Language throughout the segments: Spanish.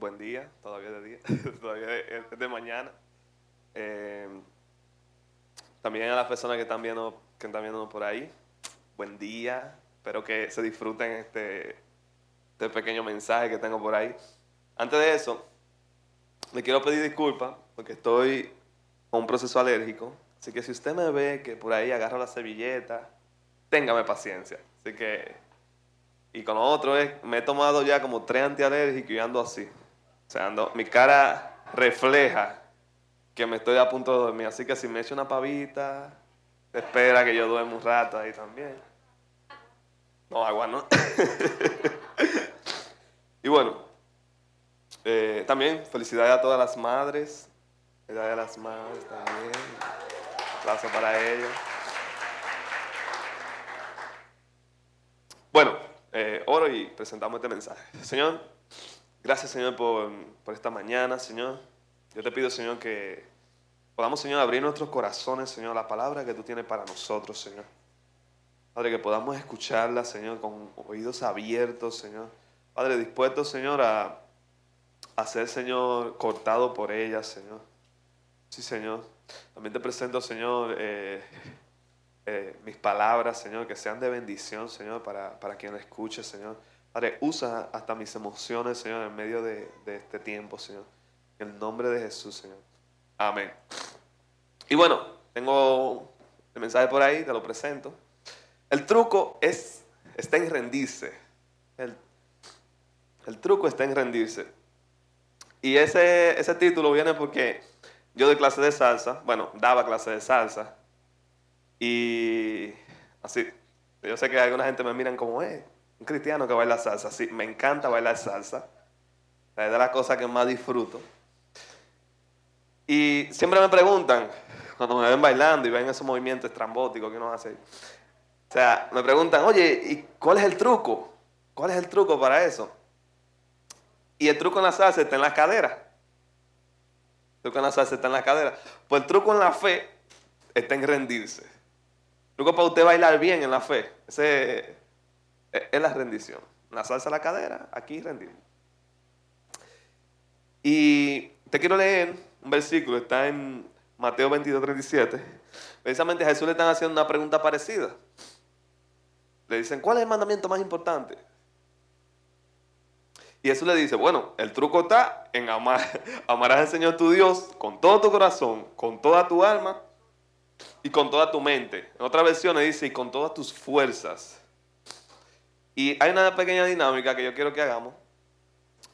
buen día, todavía de día, todavía es de mañana. Eh, también a las personas que están viendo, que están viendo por ahí, buen día. Espero que se disfruten este, este pequeño mensaje que tengo por ahí. Antes de eso, le quiero pedir disculpas porque estoy con un proceso alérgico. Así que si usted me ve que por ahí agarro la servilleta, téngame paciencia. Así que, y con lo otro es, me he tomado ya como tres antialérgicos y ando así. O sea, mi cara refleja que me estoy a punto de dormir. Así que si me echo una pavita, espera que yo duerma un rato ahí también. No, agua, ¿no? y bueno, eh, también felicidades a todas las madres. Felicidades a las madres también. Un aplauso para ellos. Bueno, eh, oro y presentamos este mensaje. Señor, gracias Señor por, por esta mañana, Señor. Yo te pido, Señor, que podamos, Señor, abrir nuestros corazones, Señor, la palabra que tú tienes para nosotros, Señor. Padre, que podamos escucharla, Señor, con oídos abiertos, Señor. Padre, dispuesto, Señor, a, a ser, Señor, cortado por ella, Señor. Sí, Señor. También te presento, Señor, eh, eh, mis palabras, Señor, que sean de bendición, Señor, para, para quien la escuche, Señor. Padre, usa hasta mis emociones, Señor, en medio de, de este tiempo, Señor. En el nombre de Jesús, Señor. Amén. Y bueno, tengo el mensaje por ahí, te lo presento. El truco es, está en rendirse. El, truco está en rendirse. Y ese, ese título viene porque yo doy clase de salsa, bueno, daba clase de salsa. Y así, yo sé que alguna gente me miran como, eh, un cristiano que baila salsa. Sí, me encanta bailar salsa. Es de las cosas que más disfruto. Y siempre me preguntan, cuando me ven bailando y ven esos movimientos estrambóticos que uno hace. O sea, me preguntan, oye, ¿y cuál es el truco? ¿Cuál es el truco para eso? Y el truco en la salsa está en la cadera. El truco en la salsa está en la cadera. Pues el truco en la fe está en rendirse. El truco para usted bailar bien en la fe, ese es la rendición. La salsa en la cadera, aquí rendir. Y te quiero leer un versículo, está en Mateo 22, 37. Precisamente a Jesús le están haciendo una pregunta parecida. Le dicen, ¿cuál es el mandamiento más importante? Y Jesús le dice, bueno, el truco está en amar. Amarás al Señor tu Dios con todo tu corazón, con toda tu alma y con toda tu mente. En otra versión dice, y con todas tus fuerzas. Y hay una pequeña dinámica que yo quiero que hagamos.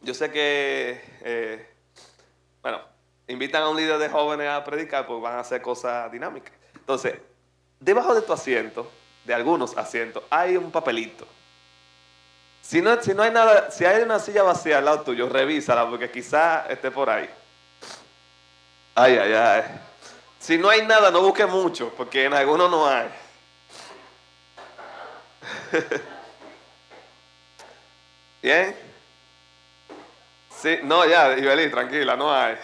Yo sé que, eh, bueno, invitan a un líder de jóvenes a predicar, pues van a hacer cosas dinámicas. Entonces, debajo de tu asiento, de algunos asientos, hay un papelito. Si no, si no hay nada, si hay una silla vacía al lado tuyo, revísala porque quizá esté por ahí. Ay, ay, ay. Si no hay nada, no busque mucho, porque en algunos no hay. Bien. Sí, no, ya, Ibelí, tranquila, no hay.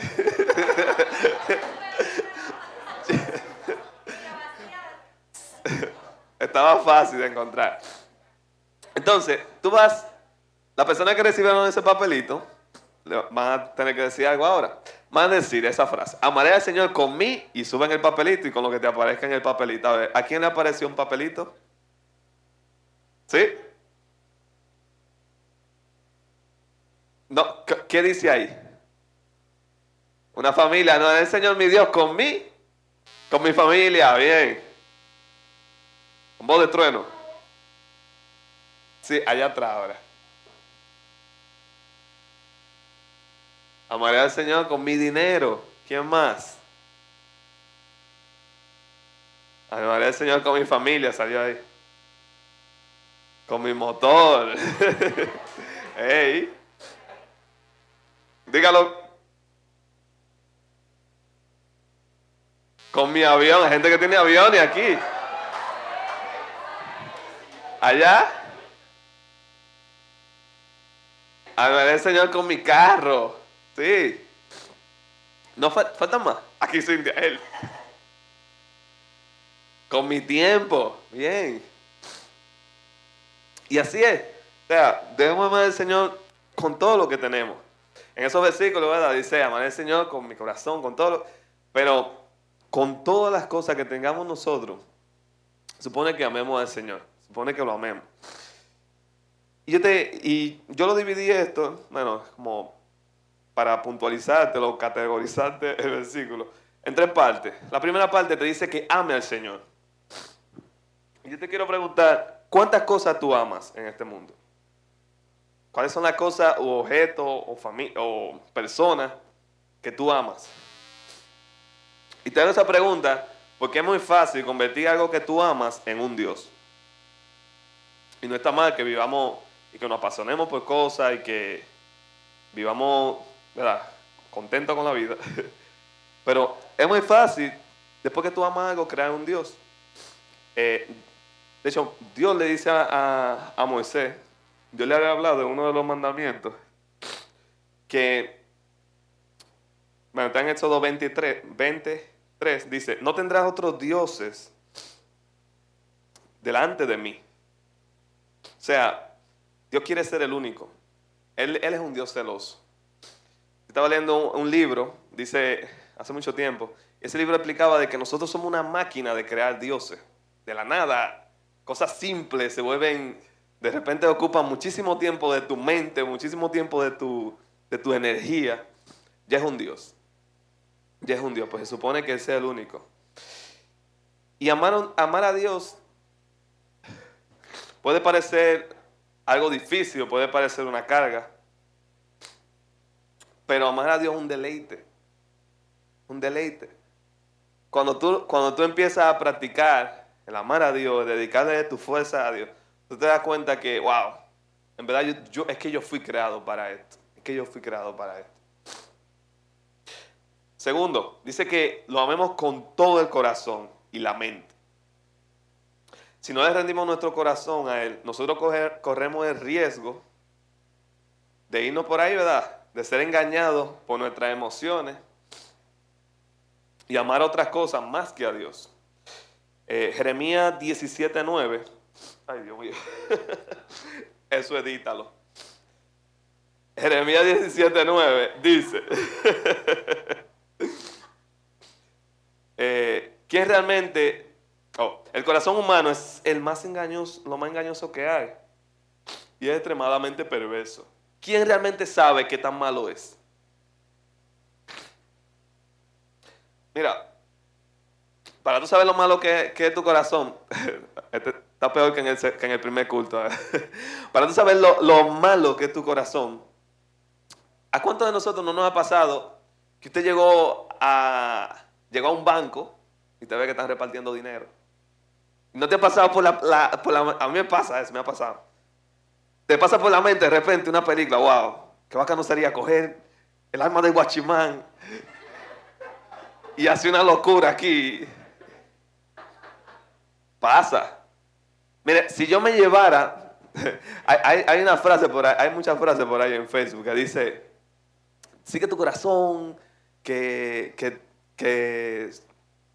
Estaba fácil de encontrar. Entonces, tú vas, la persona que recibieron ese papelito, van a tener que decir algo ahora. Van a decir esa frase. Amaré al Señor con mí y suben el papelito y con lo que te aparezca en el papelito. A ver, ¿a quién le apareció un papelito? ¿Sí? No, ¿qué dice ahí? Una familia, no, el Señor mi Dios con mí, con mi familia, bien. Con voz de trueno. Sí, allá atrás ahora. Amaré al Señor con mi dinero. ¿Quién más? Amaré al Señor con mi familia, salió ahí. Con mi motor. ¡Ey! Dígalo. Con mi avión, gente que tiene aviones aquí. Allá. A ver el Señor con mi carro. Sí. No falta más. Aquí soy él. Con mi tiempo. Bien. Y así es. O sea, debemos amar al Señor con todo lo que tenemos. En esos versículos, ¿verdad? Dice, amar al Señor con mi corazón, con todo. pero con todas las cosas que tengamos nosotros, supone que amemos al Señor. Supone que lo amemos. Y yo, te, y yo lo dividí esto, bueno, como para puntualizarte o categorizarte el versículo, en tres partes. La primera parte te dice que ame al Señor. Y yo te quiero preguntar, ¿cuántas cosas tú amas en este mundo? ¿Cuáles son las cosas o objetos o, o personas que tú amas? Y te hago esa pregunta porque es muy fácil convertir algo que tú amas en un Dios. Y no está mal que vivamos y que nos apasionemos por cosas y que vivamos, ¿verdad? Contentos con la vida. Pero es muy fácil, después que tú amas algo, crear un Dios. Eh, de hecho, Dios le dice a, Moisés, Dios le había hablado de uno de los mandamientos, que, bueno, está en Éxodo 23, 23, dice, no tendrás otros dioses delante de mí. O sea, Dios quiere ser el único. Él, es un Dios celoso. Estaba leyendo un, libro, dice, hace mucho tiempo, ese libro explicaba de que nosotros somos una máquina de crear dioses. De la nada, cosas simples se vuelven, de repente ocupan muchísimo tiempo de tu mente, muchísimo tiempo de tu, de tu energía. Ya es un Dios. Ya es un Dios, pues se supone que Él sea el único. Y amar, amar a Dios puede parecer algo difícil, puede parecer una carga. Pero amar a Dios es un deleite. Un deleite. Cuando tú, cuando tú empiezas a practicar el amar a Dios, dedicarle tu fuerza a Dios, tú te das cuenta que, wow, en verdad yo, es que yo fui creado para esto. Es que yo fui creado para esto. Segundo, dice que lo amemos con todo el corazón y la mente. Si no le rendimos nuestro corazón a Él, nosotros corremos el riesgo de irnos por ahí, ¿verdad? De ser engañados por nuestras emociones y amar otras cosas más que a Dios. Eh, Jeremías 17:9. Ay, Dios mío. Eso edítalo. Jeremías 17:9 dice: eh, ¿Quién realmente Oh, el corazón humano es el más engañoso, lo más engañoso que hay. Y es extremadamente perverso. ¿Quién realmente sabe qué tan malo es? Mira, para tú saber lo malo que, es tu corazón, está peor que en el, primer culto. ¿eh? para tú saber lo, lo, malo que es tu corazón, ¿a cuántos de nosotros no nos ha pasado que usted llegó a, llegó a un banco y te ve que están repartiendo dinero? ¿No te ha pasado por la, por la, A mí me pasa eso, me ha pasado. Te pasa por la mente de repente una película, wow, qué bacano sería coger el alma de Guachimán y hacer una locura aquí. Pasa. Mire, si yo me llevara, hay, hay, una frase por ahí, hay muchas frases por ahí en Facebook que dice, sigue tu corazón, que, que, que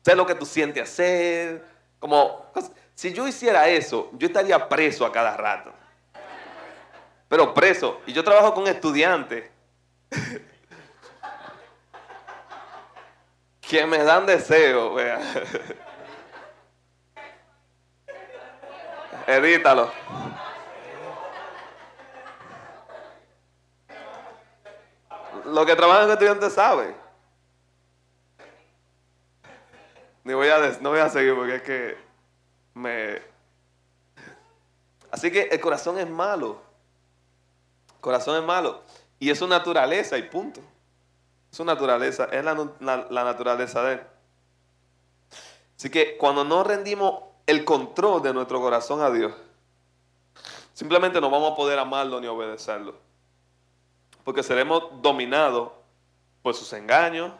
sé lo que tú sientes hacer, como, si yo hiciera eso, yo estaría preso a cada rato. Pero preso. Y yo trabajo con estudiantes que me dan deseo. Vea. Edítalo. Lo que trabajan con estudiantes sabe. Ni voy a, no voy a seguir porque es que me... Así que el corazón es malo. El corazón es malo. Y es su naturaleza y punto. Su naturaleza, es la, la naturaleza de él. Así que cuando no rendimos el control de nuestro corazón a Dios, simplemente no vamos a poder amarlo ni obedecerlo. Porque seremos dominados por sus engaños,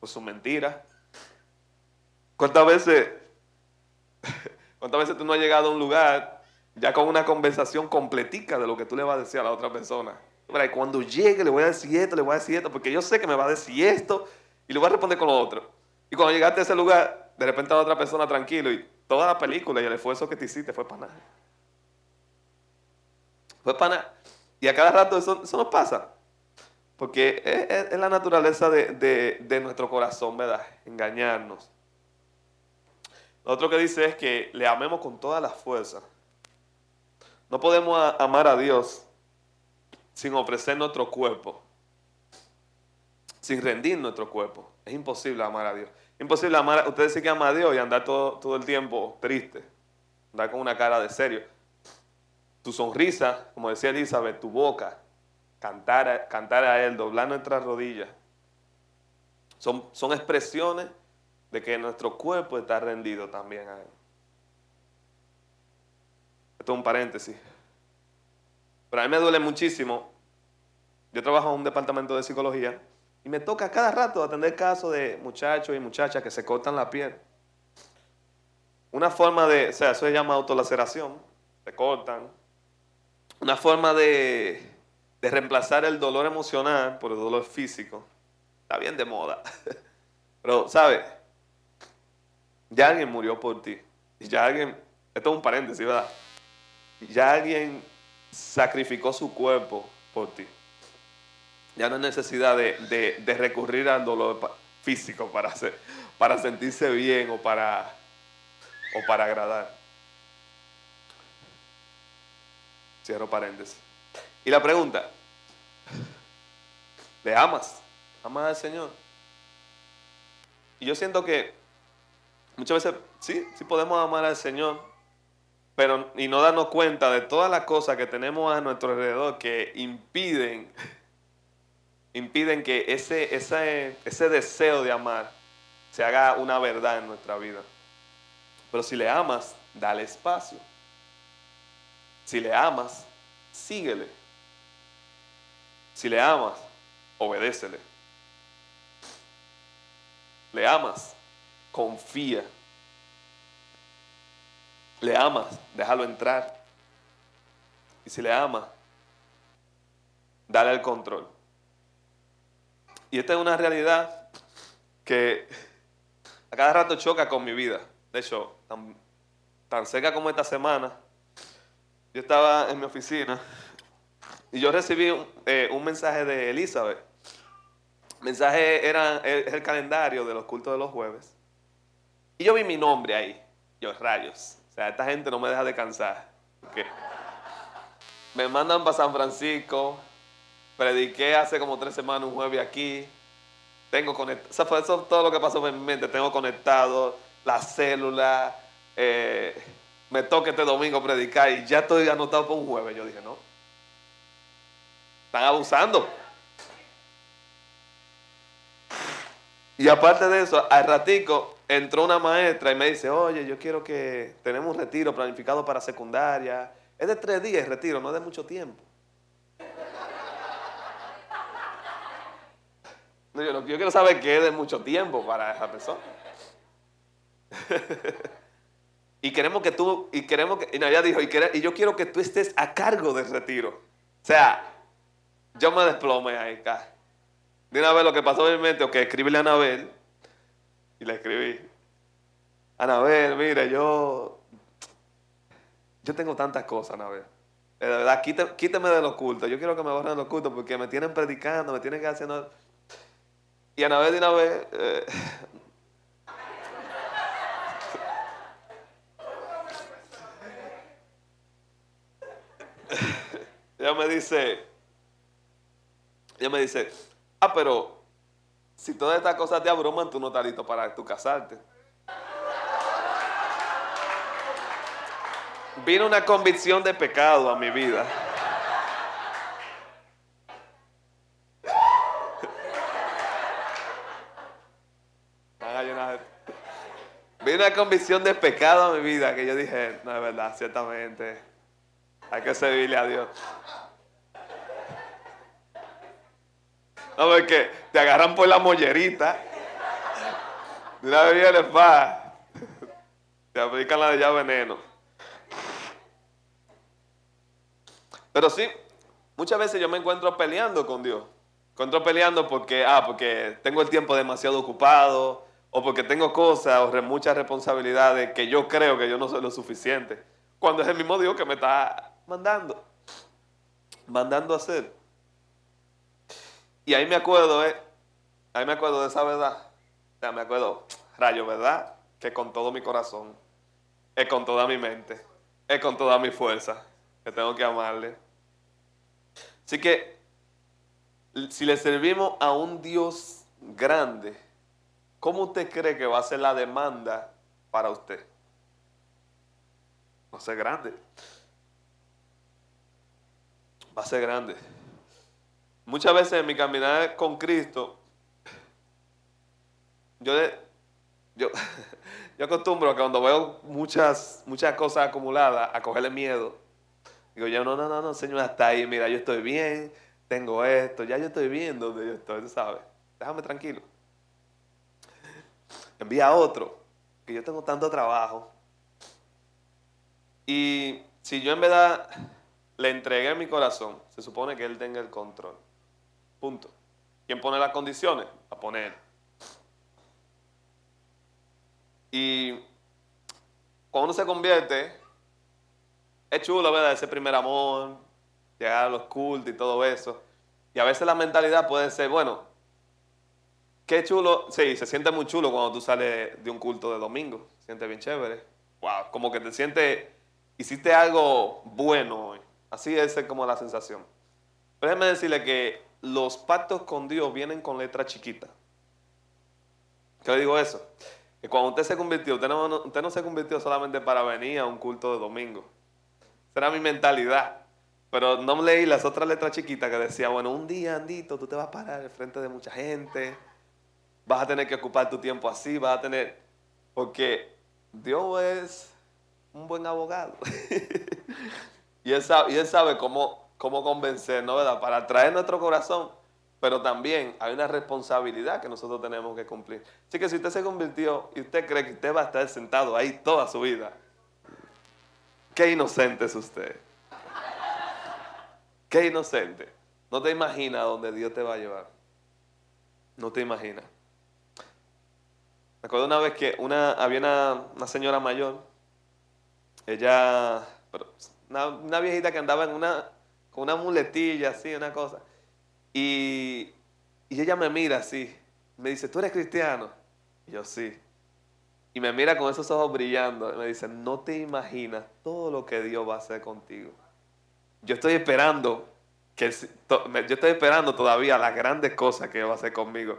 por sus mentiras, ¿Cuántas veces, cuántas veces tú no has llegado a un lugar ya con una conversación completica de lo que tú le vas a decir a la otra persona? Y cuando llegue le voy a decir esto, le voy a decir esto, porque yo sé que me va a decir esto y le voy a responder con lo otro. Y cuando llegaste a ese lugar, de repente a la otra persona tranquilo y toda la película y el esfuerzo que te hiciste fue para nada. Fue para nada. Y a cada rato eso, eso nos pasa. Porque es, la naturaleza de, nuestro corazón, ¿verdad? Engañarnos. Lo otro que dice es que le amemos con toda la fuerza. No podemos amar a Dios sin ofrecer nuestro cuerpo, sin rendir nuestro cuerpo. Es imposible amar a Dios. Imposible amar, usted dice que ama a Dios y andar todo, todo el tiempo triste, andar con una cara de serio. Tu sonrisa, como decía Elizabeth, tu boca, cantar a, cantar a Él, doblar nuestras rodillas. Son, son expresiones de que nuestro cuerpo está rendido también a Él. Esto es un paréntesis. Pero a mí me duele muchísimo. Yo trabajo en un departamento de psicología y me toca cada rato atender casos de muchachos y muchachas que se cortan la piel. Una forma de, o sea, eso se llama autolaceración, se cortan. Una forma de, reemplazar el dolor emocional por el dolor físico. Está bien de moda. Pero, ¿sabes? Ya alguien murió por ti. Y ya alguien, esto es un paréntesis, ¿verdad? Ya alguien sacrificó su cuerpo por ti. Ya no hay necesidad de, recurrir al dolor físico para, para sentirse bien o para, o para agradar. Cierro paréntesis. Y la pregunta, ¿le amas? ¿Amas al Señor? Y yo siento que muchas veces sí, sí podemos amar al Señor, pero y no darnos cuenta de todas las cosas que tenemos a nuestro alrededor que impiden impiden que ese, ese, deseo de amar se haga una verdad en nuestra vida. Pero si le amas, dale espacio. Si le amas, síguele. Si le amas, obedécele. Le amas, confía. Le amas, déjalo entrar. Y si le amas, dale el control. Y esta es una realidad que a cada rato choca con mi vida. De hecho, tan, tan cerca como esta semana, yo estaba en mi oficina y yo recibí un, eh, mensaje de Elizabeth. El mensaje era es el calendario de los cultos de los jueves. Y yo vi mi nombre ahí. Yo, rayos. O sea, esta gente no me deja descansar. Me mandan para San Francisco, Prediqué hace como tres semanas un jueves aquí. Tengo conectado, eso, es todo lo que pasó en mi mente. Tengo conectado la célula. Eh, me toca este domingo predicar y ya estoy anotado para un jueves. Yo dije, no. Están abusando. Y aparte de eso, al ratico entró una maestra y me dice, oye, yo quiero que tenemos un retiro planificado para secundaria. Es de tres días el retiro, no es de mucho tiempo. Yo, quiero saber qué es de mucho tiempo para esa persona. y queremos que tú, y queremos que, y ella dijo, y, yo quiero que tú estés a cargo del retiro. O sea, yo me desplomé ahí, acá. De una vez lo que pasó en mi mente, ok, escribirle a Anabel. Y le escribí. Anabel, mire, yo. Yo tengo tantas cosas, Anabel. De verdad, quíteme, de los cultos. Yo quiero que me borren los cultos porque me tienen predicando, me tienen que hacer. Y a vez de una vez, eh, ella me dice, ella me dice, ah, pero si todas estas cosas te abruman, tú no estás listo para tu casarte. Vino una convicción de pecado a mi vida. Una convicción de pecado en mi vida que yo dije, no es verdad, ciertamente. Hay que servirle a Dios. No, porque te agarran por la mollerita. De una vez viene pa. Te aplican la de ya veneno. Pero sí, muchas veces yo me encuentro peleando con Dios. Encuentro peleando porque, ah, porque tengo el tiempo demasiado ocupado, o porque tengo cosas o muchas responsabilidades que yo creo que yo no soy lo suficiente. Cuando es el mismo Dios que me está mandando, mandando a hacer. Y ahí me acuerdo, eh, ahí me acuerdo de esa verdad. O sea, me acuerdo, rayo, ¿verdad? Que con todo mi corazón, es con toda mi mente, es con toda mi fuerza, que tengo que amarle. Así que, si le servimos a un Dios grande, ¿cómo usted cree que va a ser la demanda para usted? Va a ser grande. Va a ser grande. Muchas veces en mi caminar con Cristo, yo, yo, yo acostumbro que cuando veo muchas, muchas cosas acumuladas a cogerle miedo. Digo, yo no, no, no, no, Señor, hasta ahí, mira, yo estoy bien, tengo esto, ya yo estoy bien donde yo estoy, sabes. Déjame tranquilo. Envía a otro, que yo tengo tanto trabajo. Y si yo en verdad le entregué mi corazón, se supone que Él tenga el control. Punto. ¿Quién pone las condiciones? A poner. Y cuando uno se convierte, es chulo, ¿verdad? Ese primer amor, llegar a los cultos y todo eso. Y a veces la mentalidad puede ser, bueno, qué chulo, sí, se siente muy chulo cuando tú sales de un culto de domingo. Se siente bien chévere. Wow, como que te sientes, hiciste algo bueno hoy. Así es como la sensación. Pero déjeme decirle que los pactos con Dios vienen con letra chiquita. ¿Qué le digo eso? Que cuando usted se convirtió, usted no, se convirtió solamente para venir a un culto de domingo. Esa era mi mentalidad. Pero no leí las otras letras chiquitas que decía, bueno, un día, Andito, tú te vas a parar en frente de mucha gente, vas a tener que ocupar tu tiempo así, vas a tener... Porque Dios es un buen abogado. y, él sabe, cómo cómo convencer, ¿no? ¿verdad? Para atraer nuestro corazón, pero también hay una responsabilidad que nosotros tenemos que cumplir. Así que si usted se convirtió y usted cree que usted va a estar sentado ahí toda su vida, qué inocente es usted. Qué inocente. No te imaginas dónde Dios te va a llevar. No te imaginas. Me acuerdo una vez que una, había una, señora mayor, ella, una viejita que andaba en una, con una muletilla así, una cosa. Y, ella me mira así, me dice, ¿tú eres cristiano? Y yo sí. Y me mira con esos ojos brillando y me dice, no te imaginas todo lo que Dios va a hacer contigo. Yo estoy esperando, que, yo estoy esperando todavía las grandes cosas que va a hacer conmigo.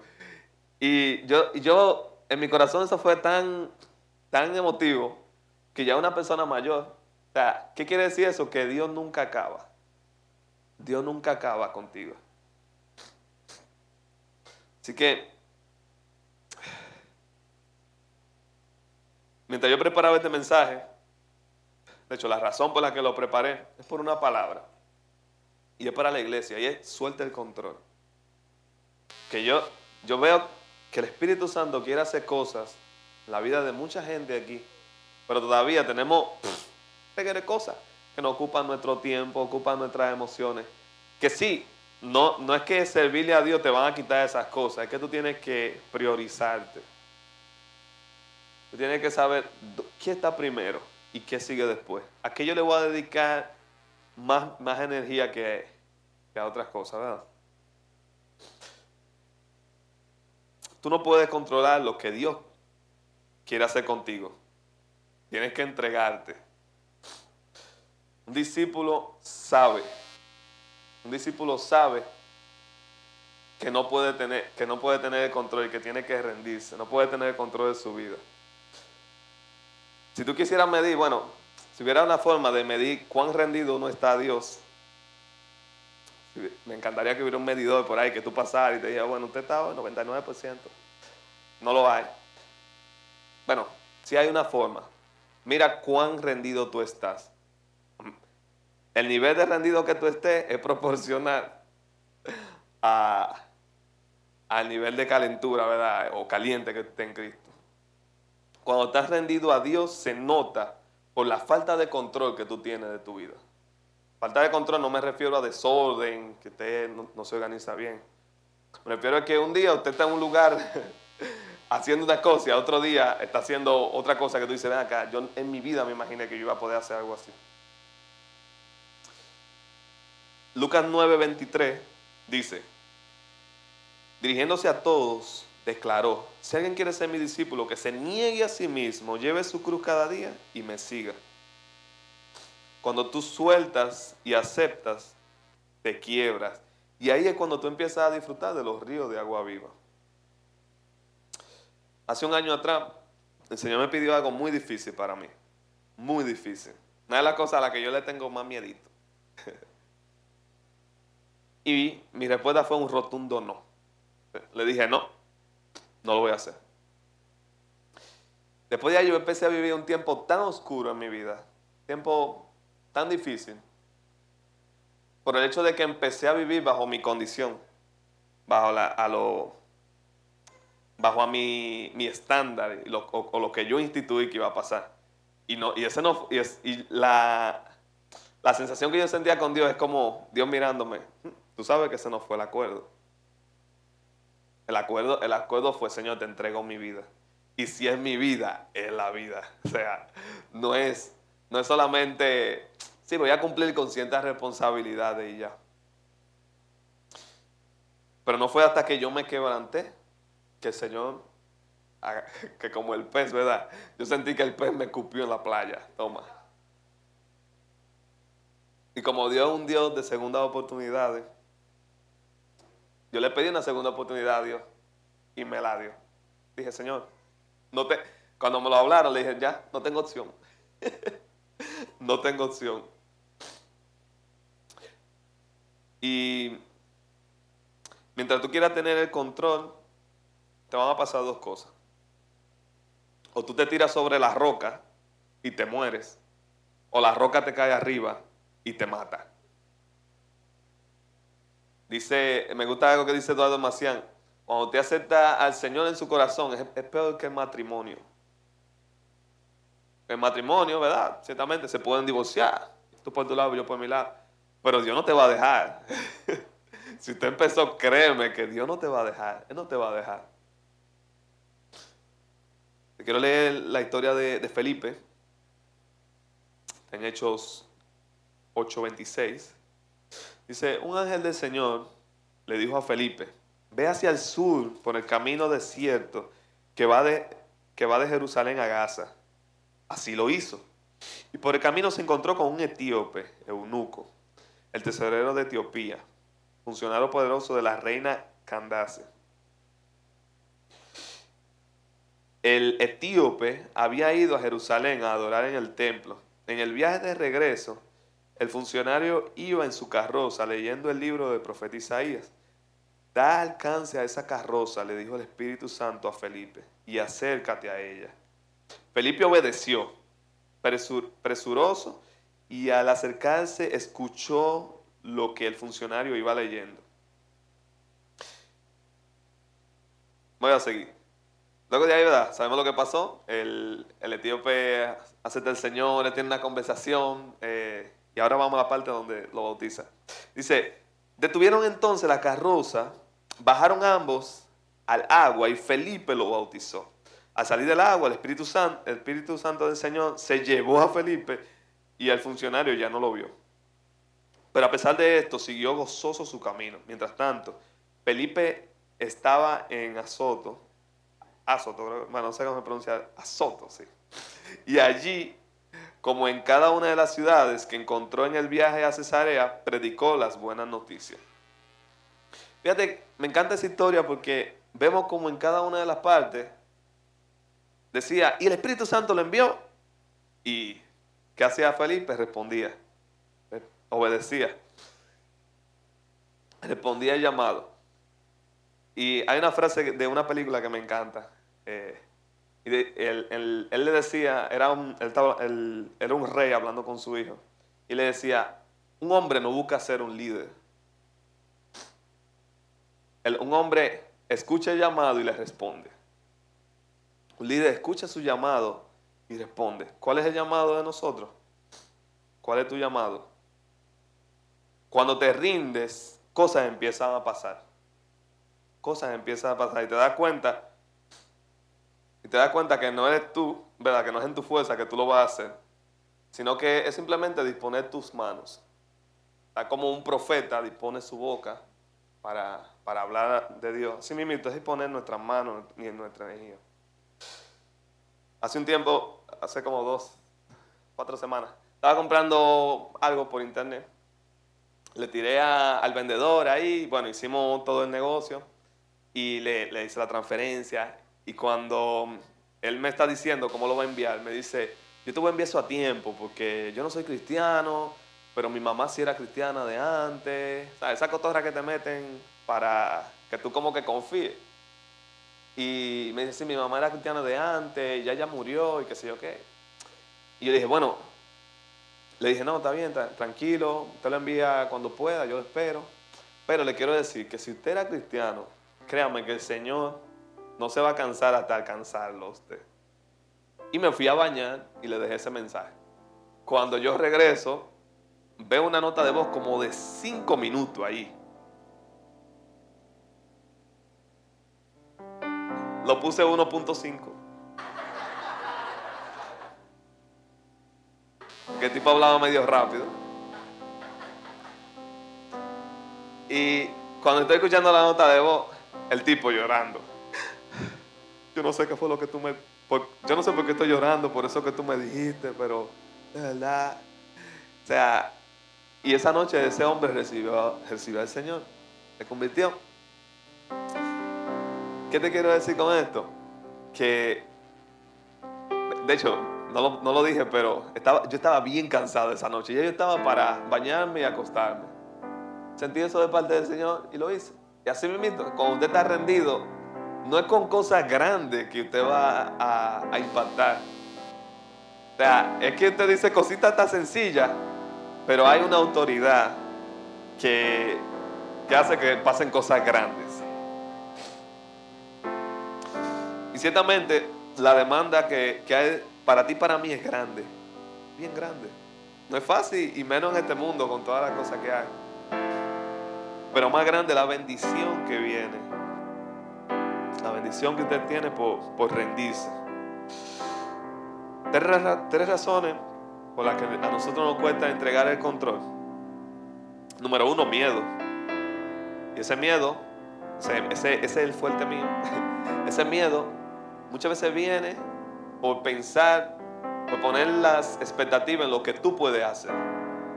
Y yo, yo, en mi corazón eso fue tan, tan emotivo que ya una persona mayor, o sea, ¿qué quiere decir eso? Que Dios nunca acaba. Dios nunca acaba contigo. Así que, mientras yo preparaba este mensaje, de hecho la razón por la que lo preparé es por una palabra. Y es para la iglesia, y es suelta el control. Que yo, yo veo que el Espíritu Santo quiere hacer cosas en la vida de mucha gente aquí, pero todavía tenemos cosas que no ocupan nuestro tiempo, ocupan nuestras emociones. Que sí, no, no es que servirle a Dios te van a quitar esas cosas, es que tú tienes que priorizarte. Tú tienes que saber qué está primero y qué sigue después. A qué yo le voy a dedicar más, más energía que, que a otras cosas, ¿verdad? Tú no puedes controlar lo que Dios quiere hacer contigo. Tienes que entregarte. Un discípulo sabe, un discípulo sabe que no puede tener, que no puede tener el control y que tiene que rendirse, no puede tener el control de su vida. Si tú quisieras medir, bueno, si hubiera una forma de medir cuán rendido uno está a Dios, me encantaría que hubiera un medidor por ahí que tú pasaras y te dijera, bueno, usted está en 99%. No lo hay. Bueno, si hay una forma. Mira cuán rendido tú estás. El nivel de rendido que tú estés es proporcional al nivel de calentura, ¿verdad? O caliente que esté en Cristo. Cuando estás rendido a Dios se nota por la falta de control que tú tienes de tu vida. Falta de control no me refiero a desorden, que usted no, se organiza bien. Me refiero a que un día usted está en un lugar haciendo una cosa y otro día está haciendo otra cosa que tú dices, ven acá, yo en mi vida me imaginé que yo iba a poder hacer algo así. Lucas 9:23 dice, Dirigiéndose a todos, declaró, si alguien quiere ser mi discípulo, que se niegue a sí mismo, lleve su cruz cada día y me siga. Cuando tú sueltas y aceptas, te quiebras. Y ahí es cuando tú empiezas a disfrutar de los ríos de agua viva. Hace un año atrás, el Señor me pidió algo muy difícil para mí. Muy difícil. Una de las cosas a las que yo le tengo más miedito. y mi respuesta fue un rotundo no. Le dije, no, no lo voy a hacer. Después de ahí yo empecé a vivir un tiempo tan oscuro en mi vida, tiempo tan difícil, por el hecho de que empecé a vivir bajo mi condición, bajo la, a lo, bajo a mi, mi estándar o, lo que yo instituí que iba a pasar. Y, no, y, ese no, y, y la, la sensación que yo sentía con Dios es como Dios mirándome. Tú sabes que ese no fue el acuerdo. El acuerdo, el acuerdo fue, Señor, te entrego mi vida. Y si es mi vida, es la vida. O sea, no es, no es solamente, sí, voy a cumplir con ciertas responsabilidades y ya. Pero no fue hasta que yo me quebranté que el Señor, que como el pez, ¿verdad? Yo sentí que el pez me cupió en la playa. Toma. Y como Dios es un Dios de segundas oportunidades, yo le pedí una segunda oportunidad a Dios y me la dio. Dije, Señor, no te, cuando me lo hablaron, le dije, ya, no tengo opción. no tengo opción. Y mientras tú quieras tener el control, te van a pasar dos cosas. O tú te tiras sobre la roca y te mueres, o la roca te cae arriba y te mata. Dice, me gusta algo que dice Eduardo Macián, cuando te acepta al Señor en su corazón, es, peor que el matrimonio. El matrimonio, ¿verdad? Ciertamente se pueden divorciar. Tú por tu lado, yo por mi lado. Pero Dios no te va a dejar. si usted empezó, créeme que Dios no te va a dejar. Él no te va a dejar. Quiero leer la historia de, de Felipe en Hechos 8:26. Dice, un ángel del Señor le dijo a Felipe, ve hacia el sur por el camino desierto que va de, que va de Jerusalén a Gaza. Así lo hizo. Y por el camino se encontró con un etíope, eunuco, el tesorero de Etiopía, funcionario poderoso de la reina Candace. El etíope había ido a Jerusalén a adorar en el templo. En el viaje de regreso, el funcionario iba en su carroza leyendo el libro del profeta Isaías. Da alcance a esa carroza, le dijo el Espíritu Santo a Felipe, y acércate a ella. Felipe obedeció, presuroso, y al acercarse escuchó lo que el funcionario iba leyendo. Voy a seguir. Luego de ahí, ¿verdad? Sabemos lo que pasó. El, el etíope acepta al Señor, tiene una conversación. Eh, y ahora vamos a la parte donde lo bautiza. Dice, detuvieron entonces la carroza, bajaron ambos al agua y Felipe lo bautizó. Al salir del agua, el Espíritu Santo, el Espíritu Santo del Señor se llevó a Felipe y el funcionario ya no lo vio. Pero a pesar de esto, siguió gozoso su camino. Mientras tanto, Felipe estaba en Azoto, Azoto, bueno, no sé cómo se pronuncia, Azoto, sí. Y allí como en cada una de las ciudades que encontró en el viaje a Cesarea, predicó las buenas noticias. Fíjate, me encanta esa historia porque vemos como en cada una de las partes decía, y el Espíritu Santo lo envió. ¿Y qué hacía Felipe? Respondía, obedecía. Respondía el llamado. Y hay una frase de una película que me encanta. Eh, y él, le decía, era un, él, era un rey hablando con su hijo, y le decía, un hombre no busca ser un líder. un hombre escucha el llamado y le responde. Un líder escucha su llamado y responde. ¿Cuál es el llamado de nosotros? ¿Cuál es tu llamado? Cuando te rindes, cosas empiezan a pasar. Cosas empiezan a pasar y te das cuenta y te das cuenta que no eres tú, ¿verdad? Que no es en tu fuerza que tú lo vas a hacer, sino que es simplemente disponer tus manos. Está como un profeta dispone su boca para, para hablar de Dios. Así mismo, es poner nuestras manos ni en nuestra energía. Hace un tiempo, hace como dos, cuatro semanas, estaba comprando algo por internet. Le tiré al vendedor ahí, bueno, hicimos todo el negocio y le, le hice la transferencia. Y cuando él me está diciendo cómo lo va a enviar, me dice, yo te voy a enviar eso a tiempo porque yo no soy cristiano, pero mi mamá sí era cristiana de antes. O sea, esa cotorra que te meten para que tú como que confíes. Y me dice, sí, mi mamá era cristiana de antes, ya ya murió y qué sé yo qué. Y yo dije, bueno, le dije, no, está bien, tranquilo, usted lo envía cuando pueda, yo lo espero. Pero le quiero decir que si usted era cristiano, créame que el Señor no se va a cansar hasta alcanzarlo a usted. Y me fui a bañar y le dejé ese mensaje. Cuando yo regreso, veo una nota de voz como de cinco minutos ahí. Lo puse 1.5. Que tipo hablaba medio rápido. Y cuando estoy escuchando la nota de voz, el tipo llorando. Yo no sé qué fue lo que tú me... yo no sé por qué estoy llorando, por eso que tú me dijiste, pero de verdad. O sea, y esa noche ese hombre recibió, recibió al Señor, se convirtió. ¿Qué te quiero decir con esto? Que, de hecho, no lo, dije, pero yo estaba bien cansado esa noche. Ya yo estaba para bañarme y acostarme. Sentí eso de parte del Señor y lo hice. Y así mismo, cuando usted está rendido, no es con cosas grandes que usted va a impactar. O sea, es que usted dice cositas tan sencillas pero hay una autoridad que, hace que pasen cosas grandes. Y ciertamente la demanda que, hay para ti y para mí es grande, bien grande. No es fácil y menos en este mundo con todas las cosas que hay. Pero más grande la bendición que viene. La bendición que usted tiene por, por rendirse. tres razones por la que a nosotros nos cuesta entregar el control. Número uno, miedo. Y ese miedo, ese, es el fuerte mío, ese miedo muchas veces viene por pensar, por poner las expectativas en lo que tú puedes hacer.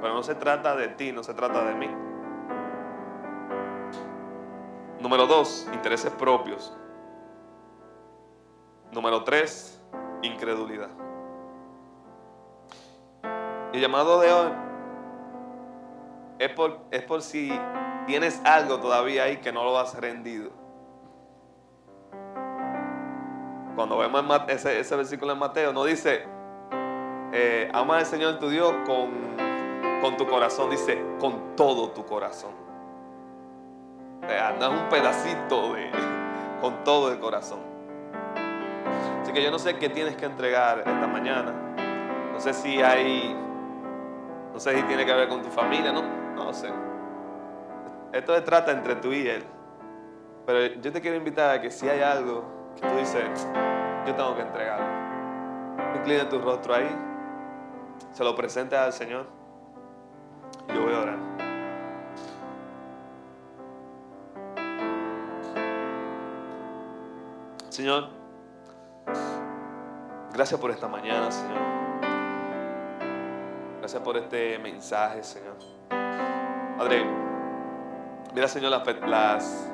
Pero no se trata de ti, no se trata de mí. Número dos, intereses propios. Número tres, incredulidad. El llamado de hoy es por, es por si tienes algo todavía ahí que no lo has rendido. Cuando vemos ese, versículo en Mateo, no dice, eh, ama al Señor tu Dios con, con tu corazón, dice, con todo tu corazón. O sea, un pedacito de, con todo el corazón. Así que yo no sé qué tienes que entregar esta mañana. No sé si hay no sé si tiene que ver con tu familia, no, no sé. Esto se trata entre tú y él. Pero yo te quiero invitar a que si hay algo que tú dices, yo tengo que entregarlo. Inclina tu rostro ahí, se lo presentes al Señor. Yo voy a orar. Señor, gracias por esta mañana, Señor. Gracias por este mensaje, Señor. Padre, mira, Señor, las,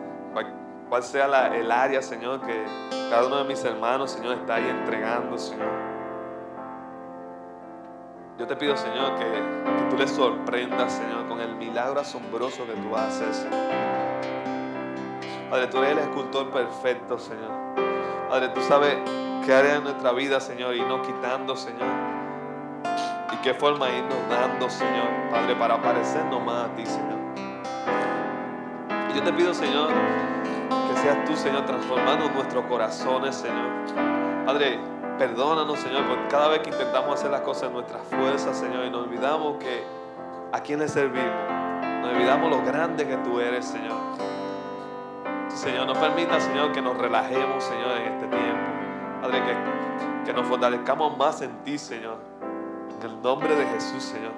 cual sea el área, Señor, que cada uno de mis hermanos, Señor, está ahí entregando, Señor. Yo te pido, Señor, que, tú les sorprendas, Señor, con el milagro asombroso que tú haces, Señor. Padre, tú eres el escultor perfecto, Señor. Padre, tú sabes qué área de nuestra vida, Señor, y no quitando, Señor y qué forma irnos dando, Señor, Padre, para parecernos más a ti, Señor. Y yo te pido, Señor, seas tú, Señor, transformando nuestros corazones, Señor. Padre, perdónanos, Señor, por cada vez que intentamos hacer las cosas en nuestras fuerzas, Señor, y nos olvidamos que a quién le servimos. Nos olvidamos lo grande que tú eres, Señor. Señor, no permita, Señor, que nos relajemos, Señor, en este tiempo. Padre, que, que nos fortalezcamos más en ti, Señor. En el nombre de Jesús, Señor.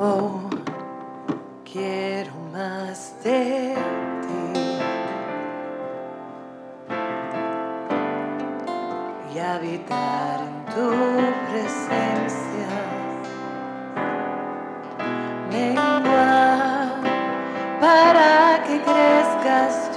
Oh, quiero más de ti. Y habitar en tu presencia. Mengua para que crezcas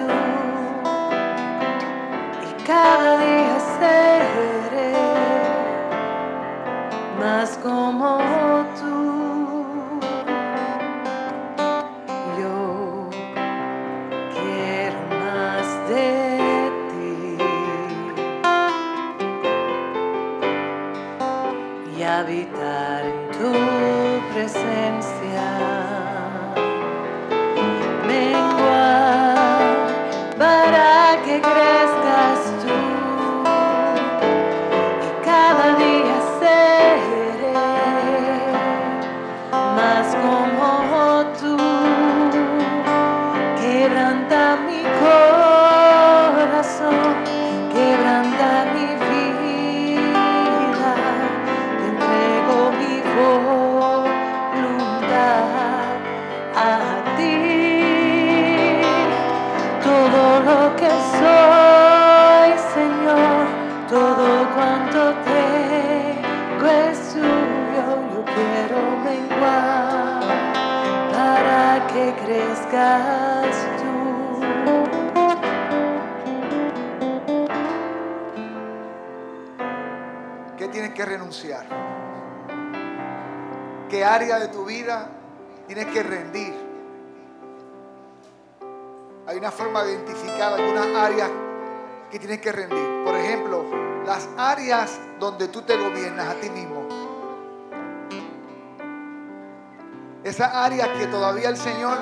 renunciar? ¿Qué área de tu vida tienes que rendir? Hay una forma de identificar algunas áreas que tienes que rendir. Por ejemplo, las áreas donde tú te gobiernas a ti mismo. Esas áreas que todavía el Señor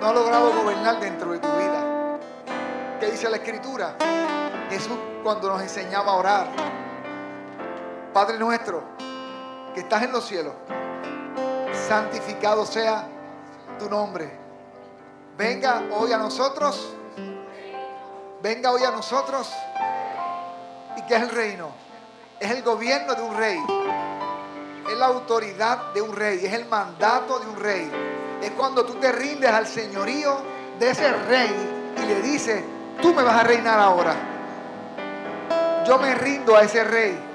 no ha logrado gobernar dentro de tu vida. ¿Qué dice la Escritura? Jesús cuando nos enseñaba a orar. Padre nuestro, que estás en los cielos, santificado sea tu nombre. Venga hoy a nosotros. Venga hoy a nosotros. ¿Y qué es el reino? Es el gobierno de un rey. Es la autoridad de un rey. Es el mandato de un rey. Es cuando tú te rindes al señorío de ese rey y le dices, tú me vas a reinar ahora. Yo me rindo a ese rey.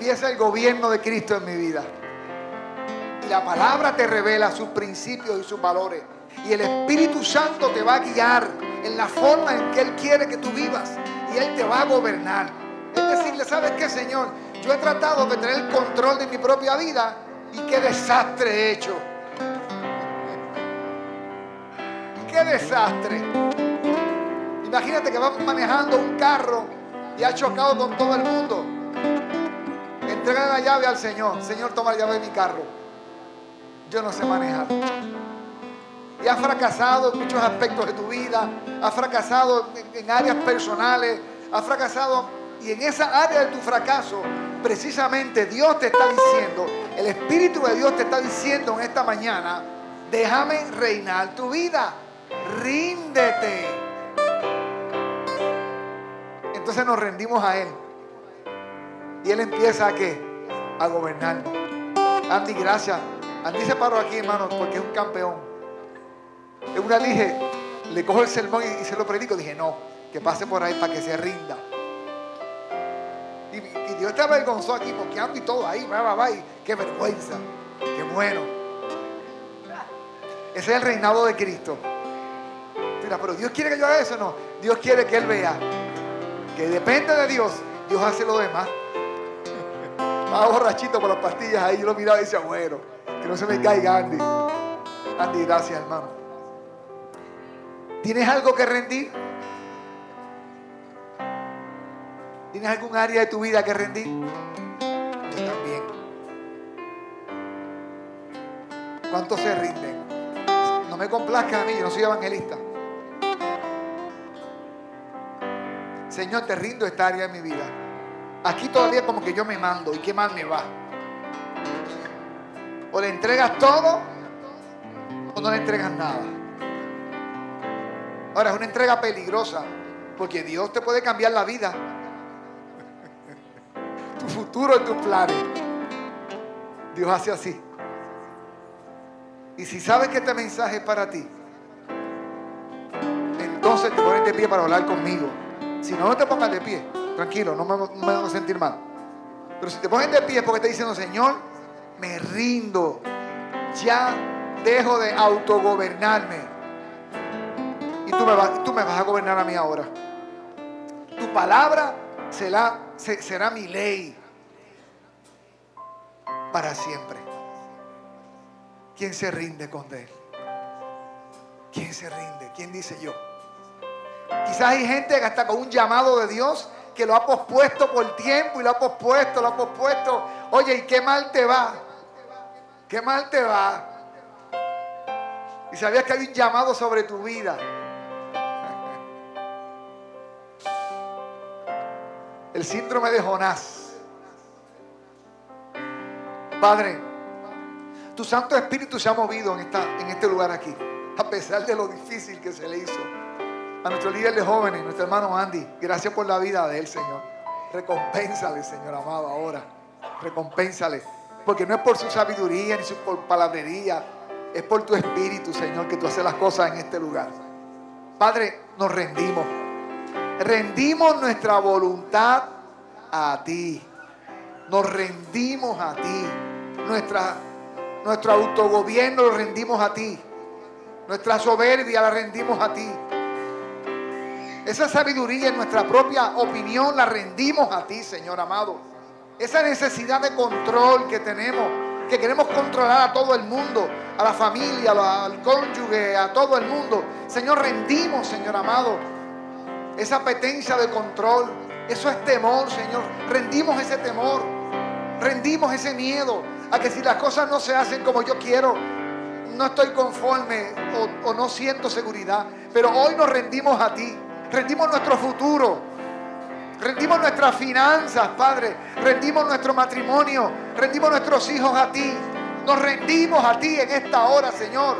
Empieza el gobierno de Cristo en mi vida. Y la palabra te revela sus principios y sus valores. Y el Espíritu Santo te va a guiar en la forma en que Él quiere que tú vivas. Y Él te va a gobernar. Es decirle, ¿sabes qué, Señor? Yo he tratado de tener el control de mi propia vida y qué desastre he hecho. ¡Qué desastre! Imagínate que vas manejando un carro y has chocado con todo el mundo. Entrega la llave al Señor. Señor, toma la llave de mi carro. Yo no sé manejar. Y has fracasado en muchos aspectos de tu vida. Has fracasado en, en áreas personales. Has fracasado. Y en esa área de tu fracaso, precisamente Dios te está diciendo, el Espíritu de Dios te está diciendo en esta mañana, déjame reinar tu vida. Ríndete. Entonces nos rendimos a Él. Y Él empieza a qué? A gobernar. Andy, gracias. Andy se paró aquí, hermano, porque es un campeón. En una dije, le cojo el sermón y, y se lo predico. Dije, no, que pase por ahí para que se rinda. Y, y Dios te avergonzó aquí porque Andy todo ahí, va, va, va, y qué vergüenza. Qué bueno. Ese es el reinado de Cristo. Mira, pero Dios quiere que yo haga eso, no. Dios quiere que Él vea que depende de Dios, Dios hace lo demás. Estaba borrachito por las pastillas ahí, yo lo miraba y decía, bueno, que no se me caiga Andy. Andy, gracias hermano. ¿Tienes algo que rendir? ¿Tienes algún área de tu vida que rendir? Yo también. ¿Cuántos se rinden? No me complazca a mí, yo no soy evangelista. Señor, te rindo esta área de mi vida. Aquí todavía como que yo me mando y qué más me va. O le entregas todo o no le entregas nada. Ahora es una entrega peligrosa porque Dios te puede cambiar la vida. Tu futuro y tus planes. Dios hace así. Y si sabes que este mensaje es para ti, entonces te pones de pie para hablar conmigo. Si no, no te pongas de pie. Tranquilo, no me, a sentir mal. Pero si te pones de pie porque te diciendo, Señor, me rindo. Ya dejo de autogobernarme. Y tú me, vas, tú me vas a gobernar a mí ahora. Tu palabra será, se- será mi ley para siempre. ¿Quién se rinde con él? ¿Quién se rinde? ¿Quién dice yo? Quizás hay gente que hasta con un llamado de Dios que lo ha pospuesto por tiempo y lo ha pospuesto, lo ha pospuesto. Oye, ¿y qué mal te va? ¿Qué mal te va? Y sabías que hay un llamado sobre tu vida. El síndrome de Jonás. Padre, tu Santo Espíritu se ha movido en, esta, en este lugar aquí, a pesar de lo difícil que se le hizo. A nuestro líder de jóvenes, nuestro hermano Andy, gracias por la vida de él, Señor. Recompénsale, Señor amado, ahora. Recompénsale. Porque no es por su sabiduría ni su palabrería, es por tu espíritu, Señor, que tú haces las cosas en este lugar. Padre, nos rendimos. Rendimos nuestra voluntad a ti. Nos rendimos a ti. Nuestra, nuestro autogobierno lo rendimos a ti. Nuestra soberbia la rendimos a ti. Esa sabiduría en nuestra propia opinión la rendimos a ti, Señor amado. Esa necesidad de control que tenemos, que queremos controlar a todo el mundo, a la familia, al cónyuge, a todo el mundo. Señor, rendimos, Señor amado, esa apetencia de control. Eso es temor, Señor. Rendimos ese temor. Rendimos ese miedo a que si las cosas no se hacen como yo quiero, no estoy conforme o, o no siento seguridad. Pero hoy nos rendimos a ti. Rendimos nuestro futuro. Rendimos nuestras finanzas, Padre. Rendimos nuestro matrimonio. Rendimos nuestros hijos a ti. Nos rendimos a ti en esta hora, Señor.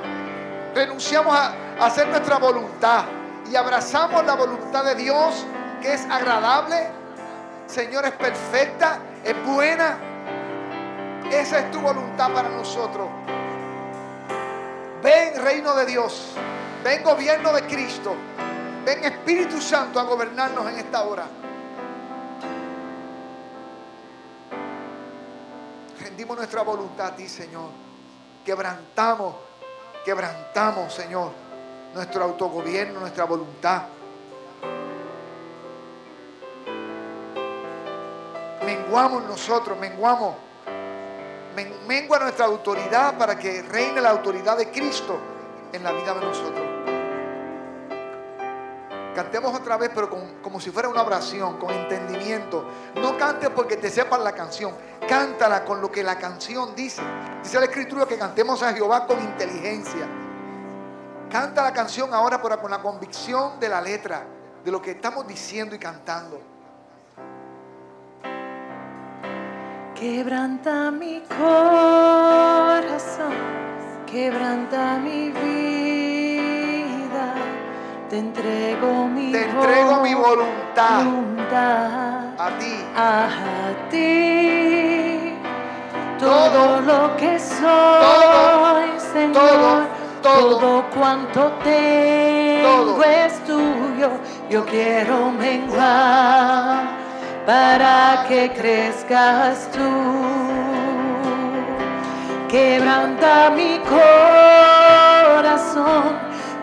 Renunciamos a, hacer nuestra voluntad y abrazamos la voluntad de Dios que es agradable. Señor, es perfecta, es buena. Esa es tu voluntad para nosotros. Ven, reino de Dios. Ven, gobierno de Cristo. Ven, Espíritu Santo, a gobernarnos en esta hora. Rendimos nuestra voluntad a ti, Señor. Quebrantamos, quebrantamos, Señor, nuestro autogobierno, nuestra voluntad. Menguamos nosotros, menguamos. Men- mengua nuestra autoridad para que reine la autoridad de Cristo en la vida de nosotros. Cantemos otra vez, pero como si fuera una oración, con entendimiento. No cantes porque te sepas la canción. Cántala con lo que la canción dice. Dice la Escritura que cantemos a Jehová con inteligencia. Canta la canción ahora, pero con la convicción de la letra, de lo que estamos diciendo y cantando. Quebranta mi corazón, quebranta mi vida. Te entrego mi Te entrego mi voluntad voluntad a ti. a ti. Todo Todo, lo que soy, todo, Señor, todo, todo. todo cuanto tengo Todo. es tuyo. Yo quiero menguar para que crezcas tú. Quebranta mi corazón,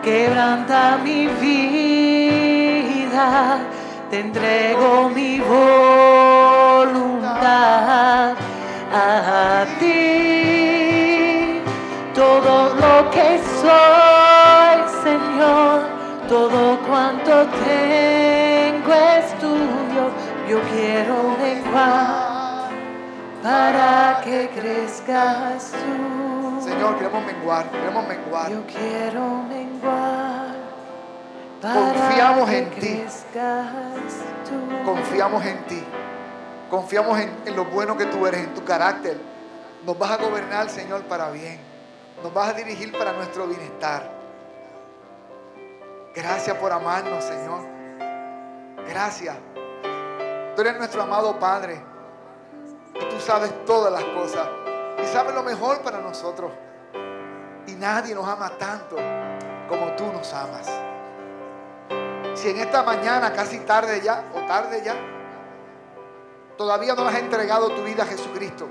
quebranta mi vida. Te entrego mi voluntad a ti. Todo lo que soy, Señor, todo cuanto tengo es tuyo. Yo quiero menguar para que crezcas tú. Señor, queremos menguar, queremos menguar. Yo quiero menguar Confiamos en ti. Confiamos en ti. Confiamos en, en lo bueno que tú eres, en tu carácter. Nos vas a gobernar, Señor, para bien. Nos vas a dirigir para nuestro bienestar. Gracias por amarnos, Señor. Gracias. Tú eres nuestro amado Padre. Y tú sabes todas las cosas. Y sabe lo mejor para nosotros. Y nadie nos ama tanto como tú nos amas. Si en esta mañana, casi tarde ya, o tarde ya, todavía no has entregado tu vida a Jesucristo,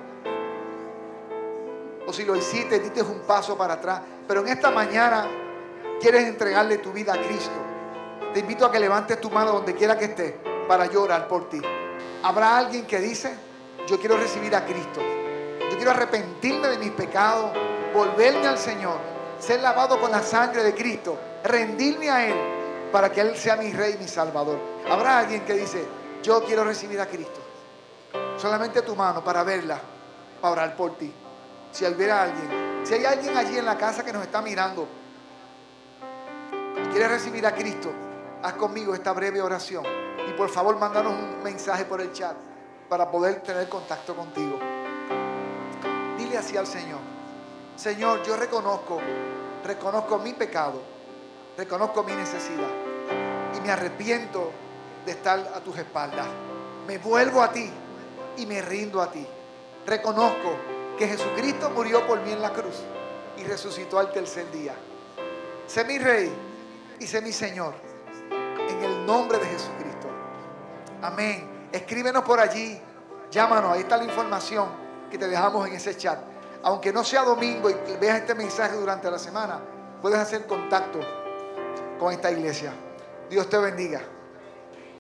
o si lo hiciste, diste un paso para atrás, pero en esta mañana quieres entregarle tu vida a Cristo, te invito a que levantes tu mano donde quiera que estés para llorar por ti. Habrá alguien que dice, yo quiero recibir a Cristo, quiero arrepentirme de mis pecados, volverme al Señor, ser lavado con la sangre de Cristo, rendirme a Él para que Él sea mi Rey y mi Salvador. Habrá alguien que dice, yo quiero recibir a Cristo. Solamente tu mano para verla, para orar por ti. Si hubiera alguien, si hay alguien allí en la casa que nos está mirando y quiere recibir a Cristo, haz conmigo esta breve oración. Y por favor, mándanos un mensaje por el chat para poder tener contacto contigo. Así al Señor. Señor, yo reconozco, reconozco mi pecado, reconozco mi necesidad y me arrepiento de estar a tus espaldas. Me vuelvo a ti y me rindo a ti. Reconozco que Jesucristo murió por mí en la cruz y resucitó al tercer día. Sé mi rey y sé mi Señor. En el nombre de Jesucristo. Amén. Escríbenos por allí. Llámanos. Ahí está la información que te dejamos en ese chat. Aunque no sea domingo y veas este mensaje durante la semana, puedes hacer contacto con esta iglesia. Dios te bendiga.